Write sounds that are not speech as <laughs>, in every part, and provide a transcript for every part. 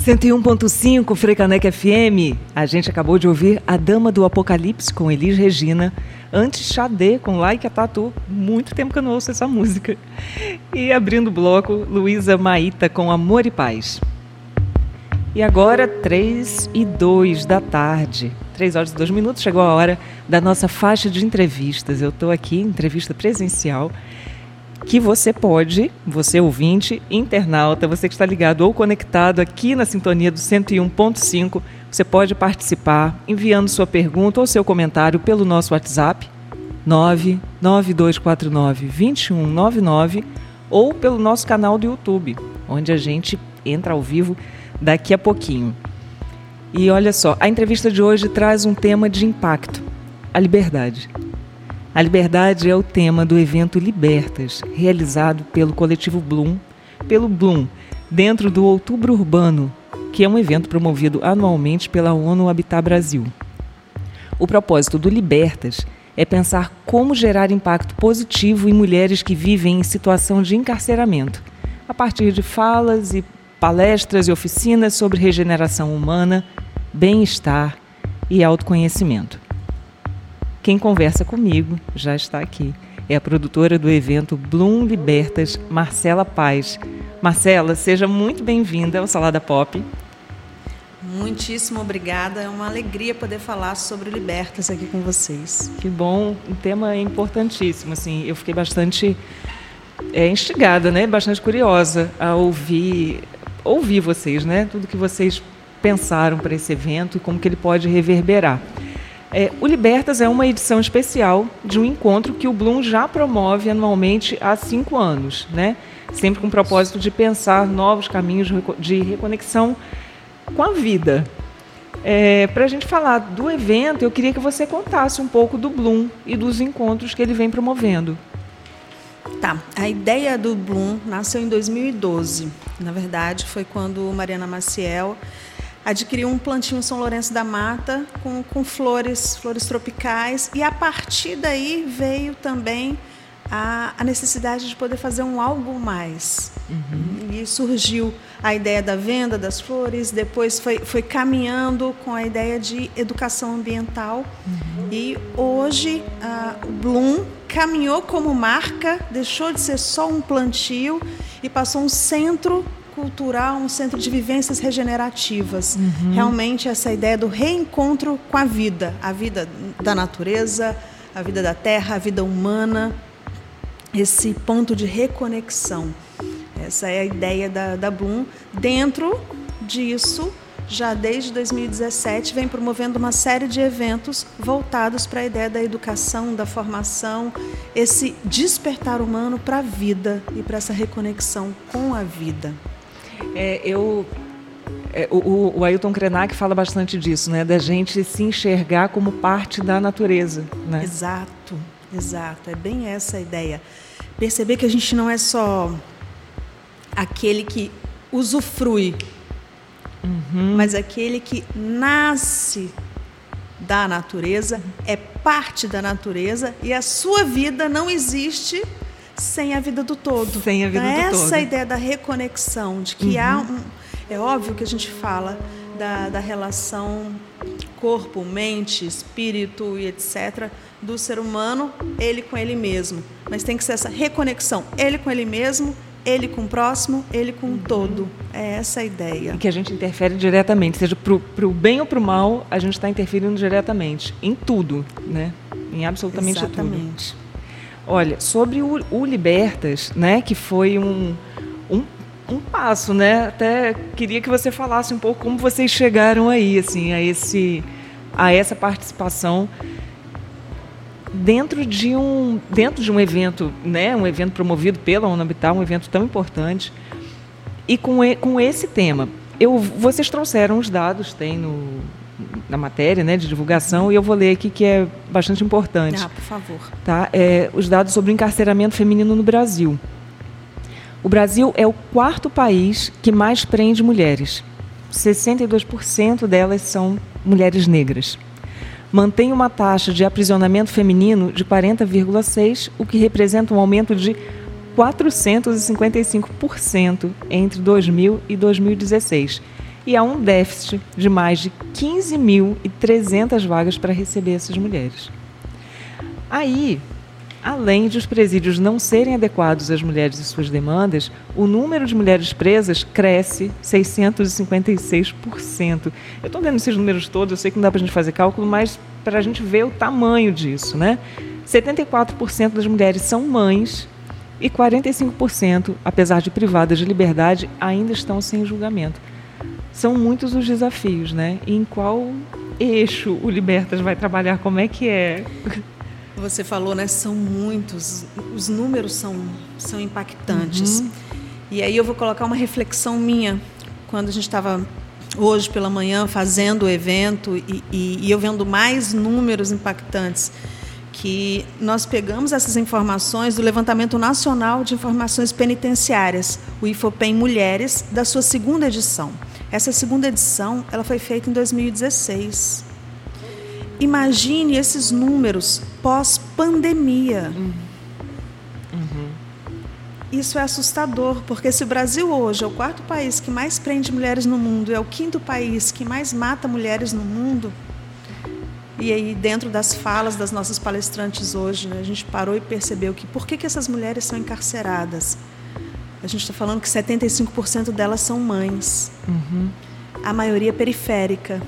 101.5 Frecanec FM. A gente acabou de ouvir A Dama do Apocalipse com Elis Regina. Antes Xadê com Like a Tatu. Muito tempo que eu não ouço essa música. E abrindo o bloco, Luísa Maíta com Amor e Paz. E agora, 3 e 2 da tarde. 3 horas e 2 minutos, chegou a hora da nossa faixa de entrevistas. Eu estou aqui, entrevista presencial que você pode, você ouvinte, internauta, você que está ligado ou conectado aqui na sintonia do 101.5, você pode participar enviando sua pergunta ou seu comentário pelo nosso WhatsApp 99249 2199 ou pelo nosso canal do YouTube, onde a gente entra ao vivo daqui a pouquinho. E olha só, a entrevista de hoje traz um tema de impacto: a liberdade. A liberdade é o tema do evento Libertas, realizado pelo coletivo Bloom, pelo Bloom, dentro do Outubro Urbano, que é um evento promovido anualmente pela ONU Habitat Brasil. O propósito do Libertas é pensar como gerar impacto positivo em mulheres que vivem em situação de encarceramento, a partir de falas e palestras e oficinas sobre regeneração humana, bem-estar e autoconhecimento. Quem conversa comigo já está aqui. É a produtora do evento Bloom Libertas, Marcela Paz. Marcela, seja muito bem-vinda ao Salada Pop. Muitíssimo obrigada. É uma alegria poder falar sobre Libertas aqui com vocês. Que bom, um tema importantíssimo. Assim, eu fiquei bastante é, instigada, né? Bastante curiosa a ouvir, ouvir vocês, né? Tudo que vocês pensaram para esse evento e como que ele pode reverberar. É, o Libertas é uma edição especial de um encontro que o Bloom já promove anualmente há cinco anos, né? sempre com o propósito de pensar novos caminhos de reconexão com a vida. É, Para a gente falar do evento, eu queria que você contasse um pouco do Bloom e dos encontros que ele vem promovendo. Tá, a ideia do Bloom nasceu em 2012. Na verdade, foi quando Mariana Maciel adquiriu um plantinho em São Lourenço da Mata com, com flores, flores tropicais, e a partir daí veio também a, a necessidade de poder fazer um algo mais. Uhum. E surgiu a ideia da venda das flores, depois foi, foi caminhando com a ideia de educação ambiental, uhum. e hoje o Bloom caminhou como marca, deixou de ser só um plantio e passou um centro cultural, um centro de vivências regenerativas. Uhum. Realmente essa ideia do reencontro com a vida, a vida da natureza, a vida da terra, a vida humana, esse ponto de reconexão. Essa é a ideia da, da Bloom. Dentro disso, já desde 2017, vem promovendo uma série de eventos voltados para a ideia da educação, da formação, esse despertar humano para a vida e para essa reconexão com a vida. É, eu é, o, o, Ailton Krenak fala bastante disso, né? Da gente se enxergar como parte da natureza, né? Exato, exato. É bem essa a ideia. Perceber que a gente não é só aquele que usufrui, uhum. mas aquele que nasce da natureza, é parte da natureza e a sua vida não existe sem a vida do todo. Sem a vida então, do essa todo. Essa ideia da reconexão, de que uhum. há um. É óbvio que a gente fala da, da relação corpo, mente, espírito e etc. do ser humano, ele com ele mesmo. Mas tem que ser essa reconexão, ele com ele mesmo, ele com o próximo, ele com o todo. É essa a ideia. E que a gente interfere diretamente, seja para o bem ou para o mal, a gente está interferindo diretamente em tudo, né? Em absolutamente Exatamente. tudo. Olha, sobre o, o Libertas, né, que foi um, um, um, passo, né? Até queria que você falasse um pouco como vocês chegaram aí, assim, a esse a essa participação dentro de um dentro de um evento, né, um evento promovido pela Unabital, um evento tão importante e com, com esse tema. Eu, vocês trouxeram os dados, tem no, na matéria né, de divulgação, e eu vou ler aqui que é bastante importante. Ah, por favor. Tá? É, os dados sobre o encarceramento feminino no Brasil. O Brasil é o quarto país que mais prende mulheres. 62% delas são mulheres negras. Mantém uma taxa de aprisionamento feminino de 40,6%, o que representa um aumento de 455% entre 2000 e 2016 e há um déficit de mais de 15.300 vagas para receber essas mulheres. Aí, além de os presídios não serem adequados às mulheres e suas demandas, o número de mulheres presas cresce 656%. Eu estou vendo esses números todos, eu sei que não dá para a gente fazer cálculo, mas para a gente ver o tamanho disso, né? 74% das mulheres são mães e 45%, apesar de privadas de liberdade, ainda estão sem julgamento. São muitos os desafios, né? E em qual eixo o Libertas vai trabalhar? Como é que é? Você falou, né? São muitos, os números são, são impactantes. Uhum. E aí eu vou colocar uma reflexão minha. Quando a gente estava hoje pela manhã fazendo o evento e, e, e eu vendo mais números impactantes que nós pegamos essas informações do Levantamento Nacional de Informações Penitenciárias, o IFOPEM Mulheres, da sua segunda edição. Essa segunda edição ela foi feita em 2016. Imagine esses números pós-pandemia. Uhum. Uhum. Isso é assustador, porque se o Brasil hoje é o quarto país que mais prende mulheres no mundo, é o quinto país que mais mata mulheres no mundo, e aí, dentro das falas das nossas palestrantes hoje, né, a gente parou e percebeu que por que, que essas mulheres são encarceradas? A gente está falando que 75% delas são mães. Uhum. A maioria periférica.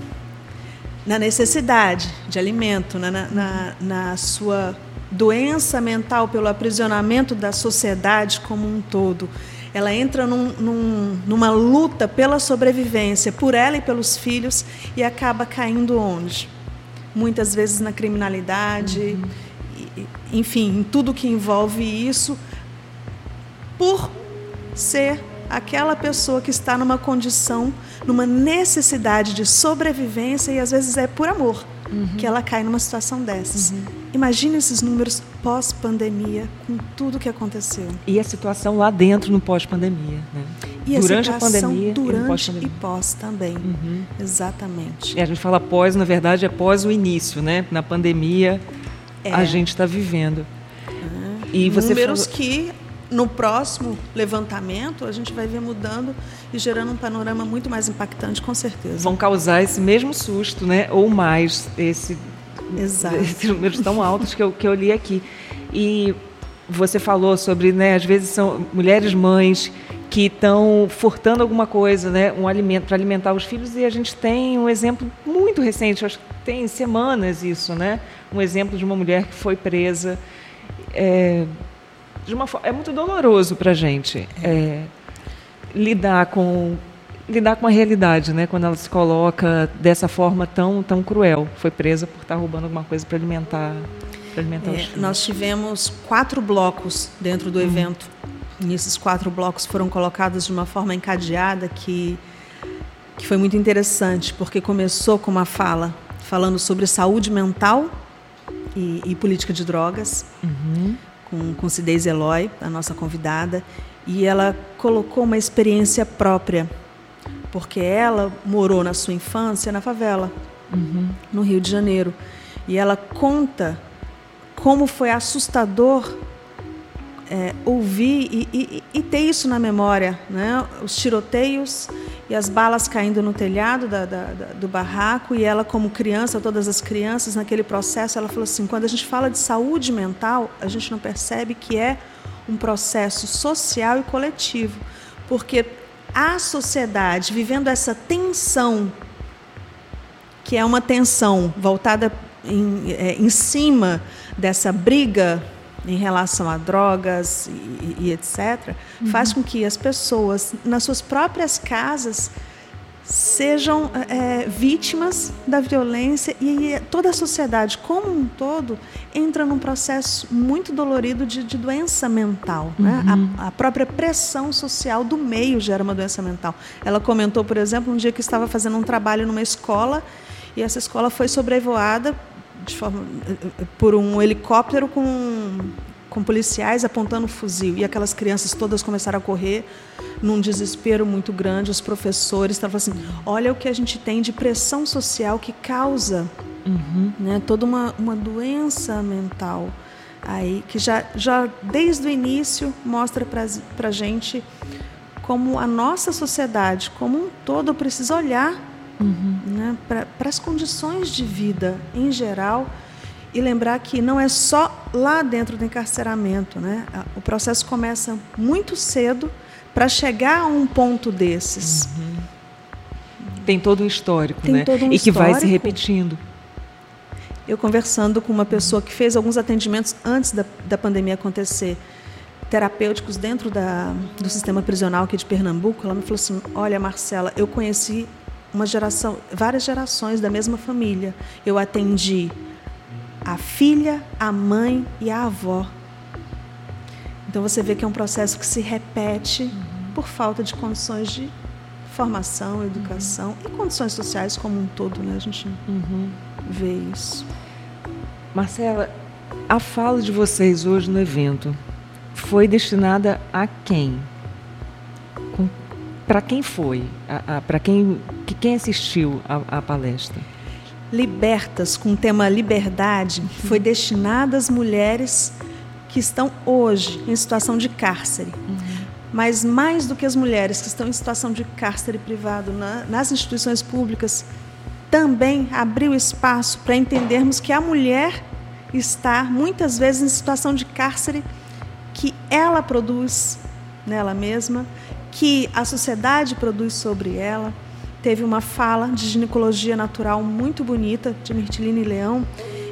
Na necessidade de alimento, na, na, na sua doença mental pelo aprisionamento da sociedade como um todo. Ela entra num, num, numa luta pela sobrevivência, por ela e pelos filhos, e acaba caindo onde? muitas vezes na criminalidade, uhum. enfim, em tudo que envolve isso, por ser aquela pessoa que está numa condição, numa necessidade de sobrevivência e às vezes é por amor uhum. que ela cai numa situação dessas. Uhum. Imagine esses números pós-pandemia, com tudo que aconteceu. E a situação lá dentro no pós-pandemia, né? E durante a, a pandemia durante e, e pós também. Uhum. Exatamente. E a gente fala pós, na verdade, é pós o início, né? Na pandemia é. a gente está vivendo. É. E você Números falou... que no próximo levantamento a gente vai ver mudando e gerando um panorama muito mais impactante, com certeza. Vão causar esse mesmo susto, né? Ou mais, esse, Exato. esses números tão altos que eu, que eu li aqui. E você falou sobre, né, às vezes são mulheres mães que estão furtando alguma coisa, né, um alimento para alimentar os filhos e a gente tem um exemplo muito recente, acho que tem semanas isso, né, um exemplo de uma mulher que foi presa, é, de uma é muito doloroso para a gente é, lidar com lidar com a realidade, né, quando ela se coloca dessa forma tão tão cruel, foi presa por estar roubando alguma coisa para alimentar para alimentar é, os. Nós tivemos quatro blocos dentro do uhum. evento e esses quatro blocos foram colocados de uma forma encadeada que, que foi muito interessante, porque começou com uma fala falando sobre saúde mental e, e política de drogas, uhum. Com, com Cidez Eloy, a nossa convidada, e ela colocou uma experiência própria, porque ela morou na sua infância na favela, uhum. no Rio de Janeiro, e ela conta como foi assustador é, ouvir e, e, e, ter isso na memória, né? os tiroteios e as balas caindo no telhado da, da, da, do barraco e ela como criança, todas as crianças naquele processo, ela falou assim, quando a gente fala de saúde mental, a gente não percebe que é um processo social e coletivo, porque a sociedade vivendo essa tensão, que é uma tensão voltada em, é, em cima dessa briga em relação a drogas e, e etc., uhum. faz com que as pessoas, nas suas próprias casas, sejam é, vítimas da violência e toda a sociedade como um todo entra num processo muito dolorido de, de doença mental. Né? Uhum. A, a, própria pressão social do meio gera uma doença mental. Ela comentou, por exemplo, um dia que estava fazendo um trabalho numa escola e essa escola foi sobrevoada forma, por um helicóptero com, com policiais apontando fuzil. E aquelas crianças todas começaram a correr num desespero muito grande. Os professores estavam assim: olha o que a gente tem de pressão social que causa uhum. né, toda uma, uma doença mental aí que já, já desde o início mostra para a gente como a nossa sociedade como um todo precisa olhar uhum. né, para as condições de vida em geral e lembrar que não é só lá dentro do encarceramento. Né? O processo começa muito cedo para chegar a um ponto desses. Uhum. Tem todo um histórico, Tem né? Todo um e que histórico. vai se repetindo. Eu conversando com uma pessoa que fez alguns atendimentos antes da, da pandemia acontecer, terapêuticos dentro da, do sistema prisional aqui de Pernambuco, ela me falou assim: Olha, Marcela, eu conheci uma geração, várias gerações da mesma família. Eu atendi a filha, a mãe e a avó. Então você vê que é um processo que se repete por falta de condições de formação, educação uhum. e condições sociais como um todo, né? A gente uhum. vê isso. Marcela, a fala de vocês hoje no evento foi destinada a quem? Para quem foi? Para quem, que quem assistiu à palestra? Libertas, com o tema liberdade, foi destinada às mulheres que estão hoje em situação de cárcere. Uhum. Mas mais do que as mulheres que estão em situação de cárcere privado na, nas instituições públicas, também abriu espaço para entendermos que a mulher está muitas vezes em situação de cárcere que ela produz nela mesma, que a sociedade produz sobre ela. Teve uma fala de ginecologia natural muito bonita de Mirtiline Leão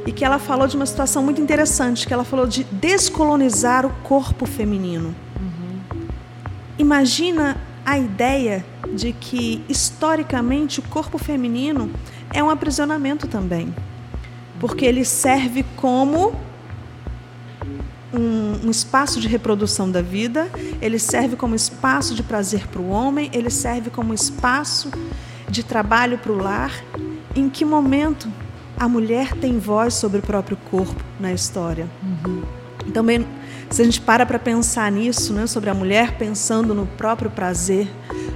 e que ela falou de uma situação muito interessante, que ela falou de descolonizar o corpo feminino. Imagina a ideia de que, historicamente, o corpo feminino é um aprisionamento também. Porque ele serve como um, um, espaço de reprodução da vida, ele serve como espaço de prazer para o homem, ele serve como espaço de trabalho para o lar. Em que momento a mulher tem voz sobre o próprio corpo na história? Uhum. Também se a gente para para pensar nisso, né, sobre a mulher pensando no próprio prazer,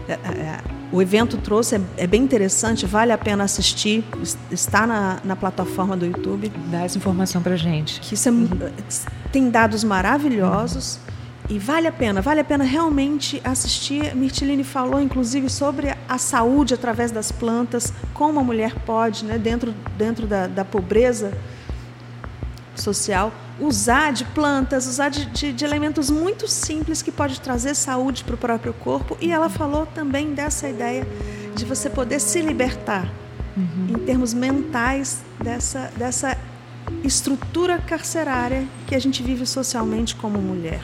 é, é, é, o evento trouxe, é, é, bem interessante, vale a pena assistir, está na, na plataforma do YouTube. Dá essa informação para gente. Que isso é, tem dados maravilhosos e vale a pena, vale a pena realmente assistir. Mirtiline falou, inclusive, sobre a saúde através das plantas, como a mulher pode, né, dentro, dentro da, da pobreza social, usar de plantas, usar de, de, de, elementos muito simples que pode trazer saúde para o próprio corpo. E ela falou também dessa ideia de você poder se libertar uhum. em termos mentais dessa, dessa estrutura carcerária que a gente vive socialmente como mulher.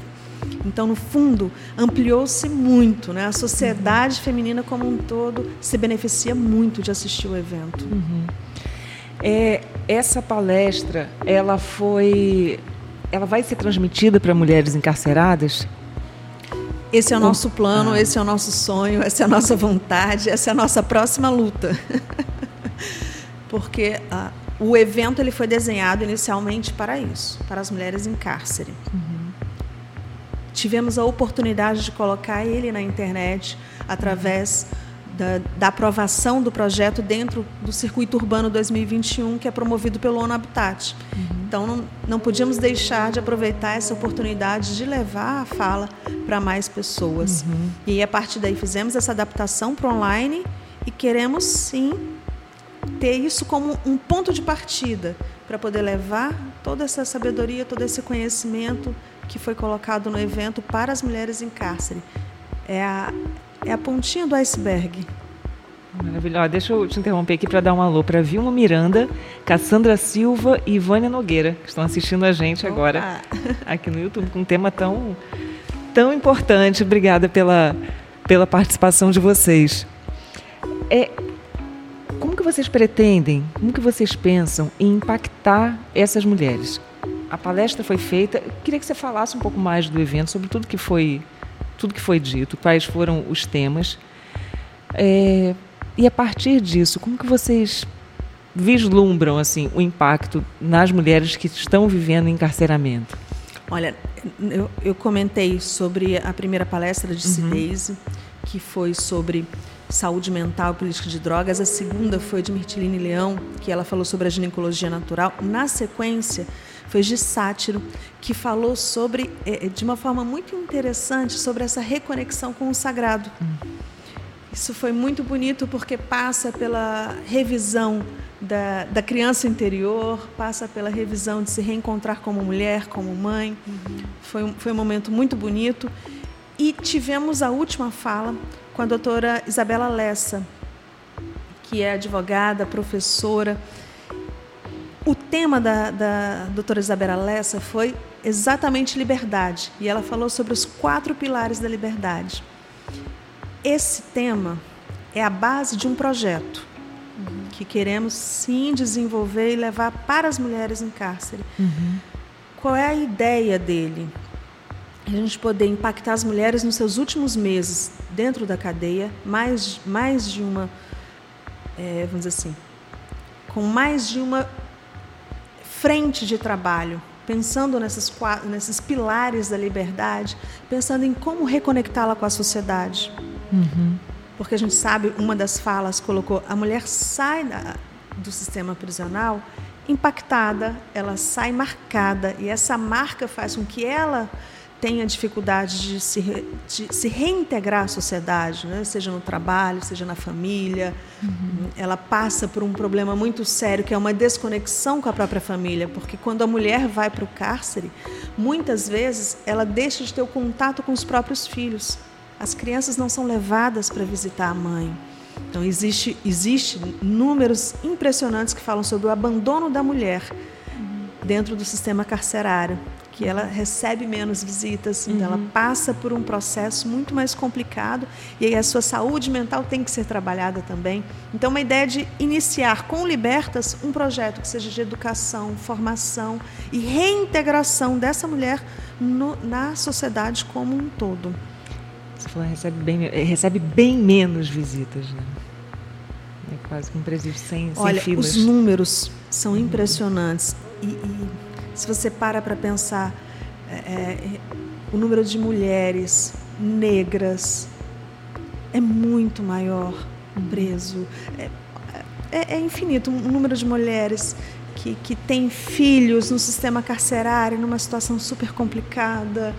Então, no fundo, ampliou-se muito, né? A sociedade uhum. feminina como um todo se beneficia muito de assistir o evento. Uhum. É, essa palestra, ela foi, ela vai ser transmitida para mulheres encarceradas? Esse é o nosso plano, ah. esse é o nosso sonho, essa é a nossa vontade, essa é a nossa próxima luta. <laughs> Porque ah, o evento ele foi desenhado inicialmente para isso, para as mulheres em cárcere. Uhum. Tivemos a oportunidade de colocar ele na internet através uhum da, da, aprovação do projeto dentro do Circuito Urbano 2021, que é promovido pelo ONU Habitat. Uhum. Então, não, não podíamos deixar de aproveitar essa oportunidade de levar a fala para mais pessoas. Uhum. E a partir daí fizemos essa adaptação para online e queremos sim ter isso como um ponto de partida para poder levar toda essa sabedoria, todo esse conhecimento que foi colocado no evento para as mulheres em cárcere. É a, é a pontinha do iceberg. Maravilhosa. Deixa eu te interromper aqui para dar um alô para Vilma Miranda, Cassandra Silva e Vânia Nogueira, que estão assistindo a gente Opa. agora <laughs> aqui no YouTube com um tema tão, tão importante. Obrigada pela, pela participação de vocês. É, como que vocês pretendem, como que vocês pensam em impactar essas mulheres? A palestra foi feita. Eu queria que você falasse um pouco mais do evento, sobre tudo que foi tudo que foi dito, quais foram os temas. É, e a partir disso, como que vocês vislumbram assim o impacto nas mulheres que estão vivendo encarceramento? Olha, eu, eu comentei sobre a primeira palestra de Cideise, uhum. que foi sobre saúde mental e política de drogas. A segunda foi de Mirtiline Leão, que ela falou sobre a ginecologia natural. Na sequência, foi de Sátiro, que falou sobre, eh, de uma forma muito interessante, sobre essa reconexão com o sagrado. Isso foi muito bonito porque passa pela revisão da, da criança interior, passa pela revisão de se reencontrar como mulher, como mãe. Foi, um, foi um momento muito bonito. E tivemos a última fala com a doutora Isabela Lessa, que é advogada, professora. O tema da, da doutora Isabela Lessa foi exatamente liberdade. E ela falou sobre os quatro pilares da liberdade. Esse tema é a base de um projeto uhum. que queremos sim desenvolver e levar para as mulheres em cárcere. Uhum. Qual é a ideia dele? A gente poder impactar as mulheres nos seus últimos meses dentro da cadeia, mais, mais de uma, é, vamos dizer assim, com mais de uma frente de trabalho, pensando nesses, nesses pilares da liberdade, pensando em como reconectá-la com a sociedade. Uhum. Porque a gente sabe, uma das falas colocou: a mulher sai da, do sistema prisional impactada, ela sai marcada, e essa marca faz com que ela tenha dificuldade de se, de se reintegrar à sociedade, né? seja no trabalho, seja na família. Uhum. Ela passa por um problema muito sério, que é uma desconexão com a própria família, porque quando a mulher vai para o cárcere, muitas vezes ela deixa de ter o contato com os próprios filhos as crianças não são levadas para visitar a mãe. Então existe existe números impressionantes que falam sobre o abandono da mulher dentro do sistema carcerário, que ela recebe menos visitas, então ela uhum. passa por um processo muito mais complicado e aí a sua saúde mental tem que ser trabalhada também. Então uma ideia de iniciar com Libertas um projeto que seja de educação, formação e reintegração dessa mulher no, na sociedade como um todo. Você falou, recebe bem, recebe bem menos visitas, né? É quase que um presídio sem, Olha, sem filas. os números são impressionantes. E, e se você para para pensar, é, é, o número de mulheres negras é muito maior preso. É, é, é infinito. Um número de mulheres que, que têm filhos no sistema carcerário, numa situação super complicada.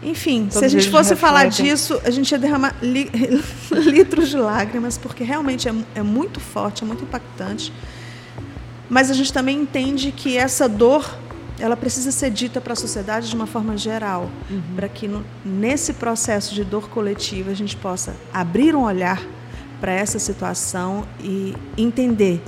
Enfim, se a gente fosse falar disso, a gente ia derramar li, <laughs> litros de lágrimas, porque realmente é, é muito forte, é muito impactante. Mas a gente também entende que essa dor ela precisa ser dita para a sociedade de uma forma geral, uhum. para que no, nesse processo de dor coletiva a gente possa abrir um olhar para essa situação e entender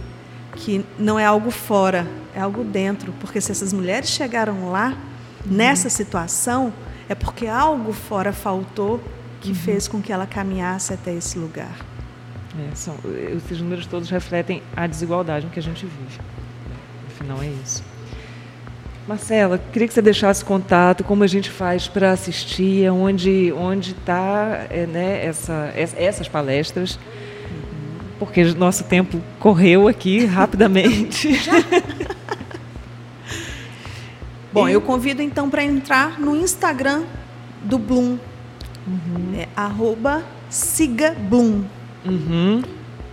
que não é algo fora, é algo dentro, porque se essas mulheres chegaram lá uhum. nessa situação, é porque algo fora faltou que uhum. fez com que ela caminhasse até esse lugar. É, são, esses números todos refletem a desigualdade que a gente vive. Afinal, é isso. Marcela, queria que você deixasse contato, como a gente faz para assistir, onde onde está é, né, essa, essas palestras, porque nosso tempo correu aqui rapidamente. <laughs> Bom, eu convido então para entrar no Instagram do Bloom. Uhum. É arroba siga Bloom. Uhum.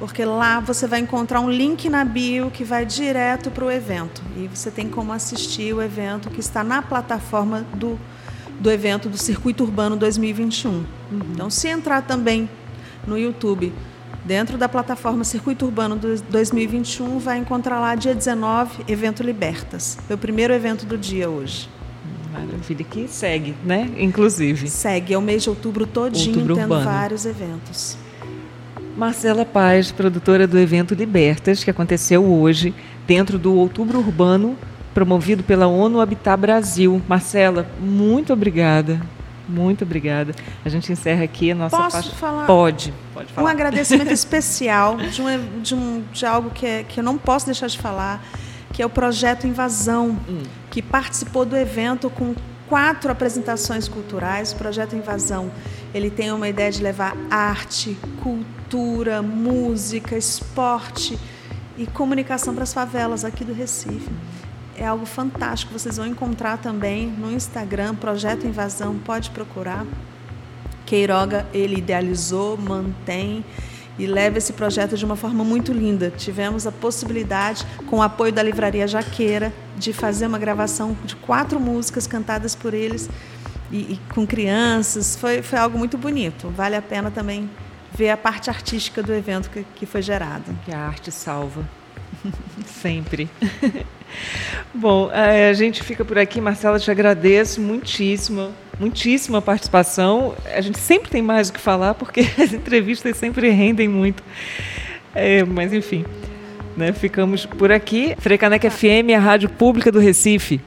Porque lá você vai encontrar um link na bio que vai direto para o evento. E você tem como assistir o evento que está na plataforma do, do evento do Circuito Urbano 2021. Uhum. Então, se entrar também no YouTube Dentro da plataforma Circuito Urbano 2021, vai encontrar lá dia 19, evento Libertas. Foi o primeiro evento do dia hoje. Maravilha, que segue, né? Inclusive. Segue, é o mês de outubro todinho, outubro tendo vários eventos. Marcela Paz, produtora do evento Libertas, que aconteceu hoje, dentro do Outubro Urbano, promovido pela ONU Habitat Brasil. Marcela, muito obrigada muito obrigada. A gente encerra aqui a nossa Posso falar? Pode, pode falar. Um agradecimento especial de, um, de, um, de algo que, é, que eu não posso deixar de falar, que é o projeto Invasão, hum. que participou do evento com quatro apresentações culturais. O projeto Invasão ele tem uma ideia de levar arte, cultura, música, esporte e comunicação para as favelas aqui do Recife é algo fantástico. Vocês vão encontrar também no Instagram, Projeto Invasão, pode procurar. Queiroga, ele idealizou, mantém e leva esse projeto de uma forma muito linda. Tivemos a possibilidade, com o apoio da Livraria Jaqueira, de fazer uma gravação de quatro músicas cantadas por eles e, e com crianças. Foi, foi algo muito bonito. Vale a pena também ver a parte artística do evento que, que foi gerado. Que a arte salva. <laughs> Sempre. <laughs> Bom, é, a gente fica por aqui. Marcela, te agradeço muitíssimo, muitíssima participação. A gente sempre tem mais o que falar, porque <laughs> as entrevistas sempre rendem muito. É, mas, enfim, né, ficamos por aqui. Frecaneca FM, a rádio pública do Recife.